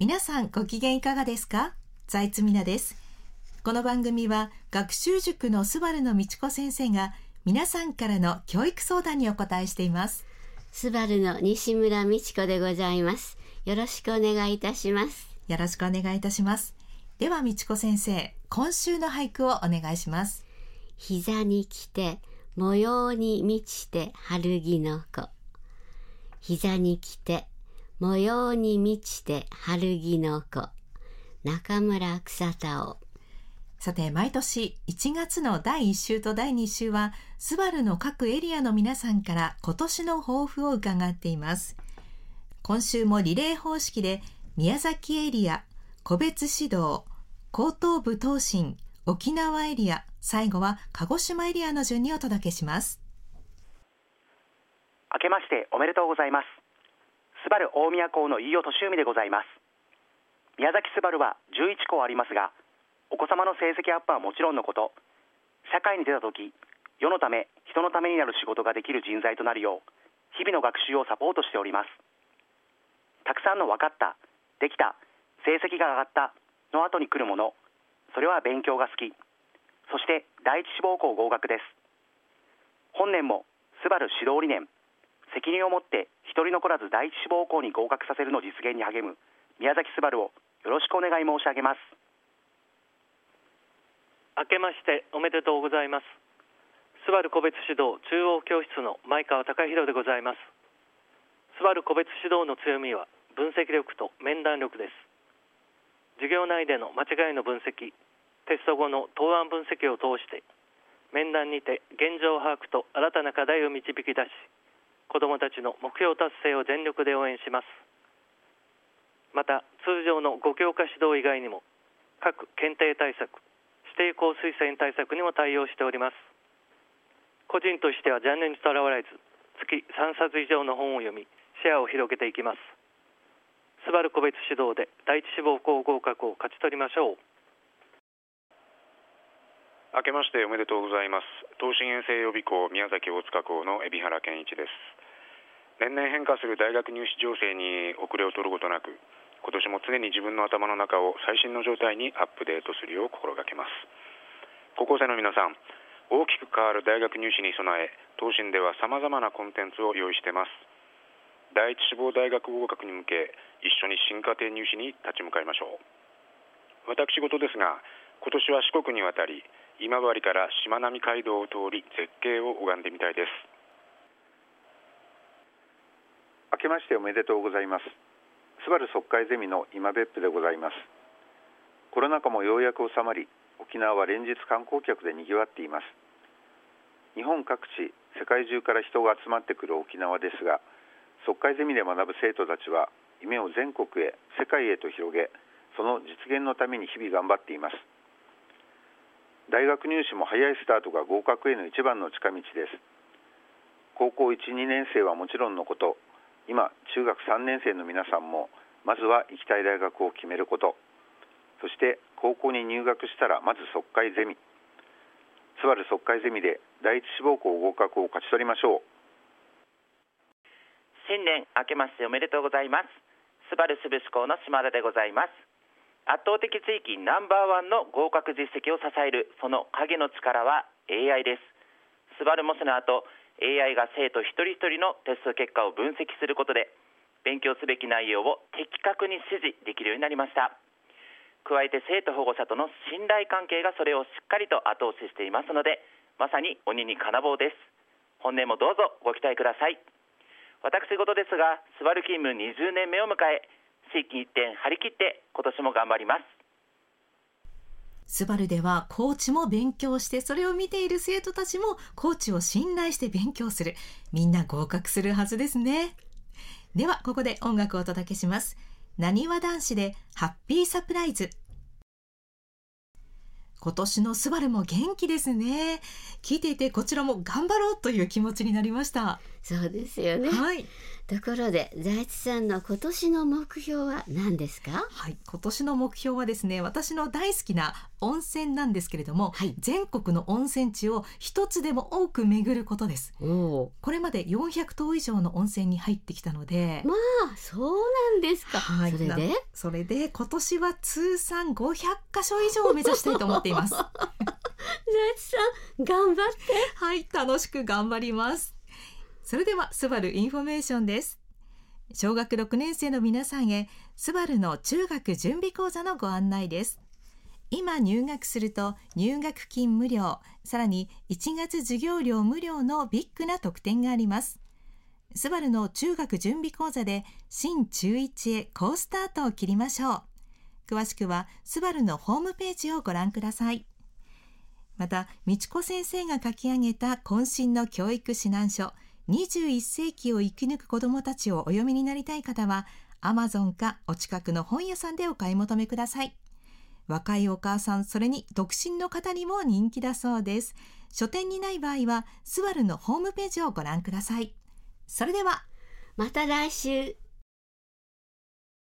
皆さんご機嫌いかがですか？財津美奈です。この番組は学習塾のスバルの道子先生が皆さんからの教育相談にお答えしています。スバルの西村美智子でございます。よろしくお願いいたします。よろしくお願いいたします。では道子先生今週の俳句をお願いします。膝に来て模様に満ちて春木の子膝に来て模様に満ちて春木の子。中村草田をさて毎年1月の第1週と第2週はスバルの各エリアの皆さんから今年の抱負を伺っています。今週もリレー方式で宮崎エリア個別指導高等部東進沖縄エリア最後は鹿児島エリアの順にお届けします。明けましておめでとうございますスバル大宮校の飯尾敏海でございます。宮崎スバルは11校ありますがお子様の成績アップはもちろんのこと。社会に出た時世のため人のためになる仕事ができる人材となるよう日々の学習をサポートしております。たくさんの分かったできた成績が上がったの後に来るものそれは勉強が好き。そして第一志望校合格です。本年もスバル指導理念責任を持って一人残らず第一志望校に合格させるの実現に励む宮崎すばるをよろしくお願い申し上げます。明けましておめでとうございます。スバル個別指導中央教室の前川隆弘でございます。スバル個別指導の強みは分析力と面談力です。授業内での間違いの分析テスト後の答案分析を通して面談にて現状把握と新たな課題を導き出し子どもたちの目標達成を全力で応援します。また通常の5教科指導以外にも各検定対策指定校推薦対策にも対応しております。個人としてはジャンルにとらわれず月3冊以上の本を読みシェアを広げていきます。スバル個別指導で第一志望校合格を勝ち取りましょう。明けましておめでとうございます。東進遠征予備校宮崎大塚校の海老原健一です。年々変化する大学入試情勢に遅れを取ることなく今年も常に自分の頭の中を最新の状態にアップデートするよう心がけます。高校生の皆さん大きく変わる大学入試に備え東進ではさまざまなコンテンツを用意しています。第一志望大学合格に向け一緒に新家庭入試に立ち向かいましょう。私事ですが今年は四国に渡り今治からしまなみ海道を通り絶景を拝んでみたいです。明けましておめでとうございます。スバル速海ゼミの今別府でございます。コロナ禍もようやく収まり沖縄は連日観光客で賑わっています。日本各地世界中から人が集まってくる沖縄ですが速海ゼミで学ぶ生徒たちは夢を全国へ世界へと広げその実現のために日々頑張っています。大学入試も早いスタートが合格への一番の近道です。高校12年生はもちろんのこと今中学3年生の皆さんもまずは行きたい大学を決めること。そして高校に入学したらまず速海ゼミ。スバル速海ゼミで第一志望校合格を勝ち取りましょう。新年明けましておめでとうございます。スバルスブス校の島田でございます。圧倒的地域ナンバーワンの合格実績を支えるその影の力は AI です。スバルモスの後 AI が生徒一人一人のテスト結果を分析することで勉強すべき内容を的確に指示できるようになりました。加えて生徒保護者との信頼関係がそれをしっかりと後押ししていますのでまさに鬼に金棒です。本年もどうぞご期待ください。私事ですがスバル勤務20年目を迎え地域一点張り切って今年も頑張ります。スバルではコーチも勉強してそれを見ている生徒たちもコーチを信頼して勉強する。みんな合格するはずですね。ではここで音楽をお届けします。なにわ男子でハッピーサプライズ。今年のスバルも元気ですね。聞いていてこちらも頑張ろうという気持ちになりました。そうですよね、はい、ところで財津さんの今年の目標は何ですか？はい、今年の目標はですね私の大好きな温泉なんですけれども、はい。全国の温泉地を一つでも多く巡ることです。これまで400棟以上の温泉に入ってきたので、まあそうなんですか、はい。なそれで？それで今年は通算500箇所以上を目指したいと思っています財津さん頑張ってはい、楽しく頑張ります。それでは、スバルインフォメーションです。小学6年生の皆さんへ、スバルの中学準備講座のご案内です。今入学すると入学金無料、さらに1月授業料無料のビッグな特典があります。スバルの中学準備講座で新中1へ好スタートを切りましょう。詳しくはスバルのホームページをご覧ください。また、美智子先生が書き上げた渾身の教育指南書、21世紀を生き抜く子どもたちをお読みになりたい方は、アマゾンかお近くの本屋さんでお買い求めください。若いお母さん、それに独身の方にも人気だそうです。書店にない場合は、スバルのホームページをご覧ください。それでは、また来週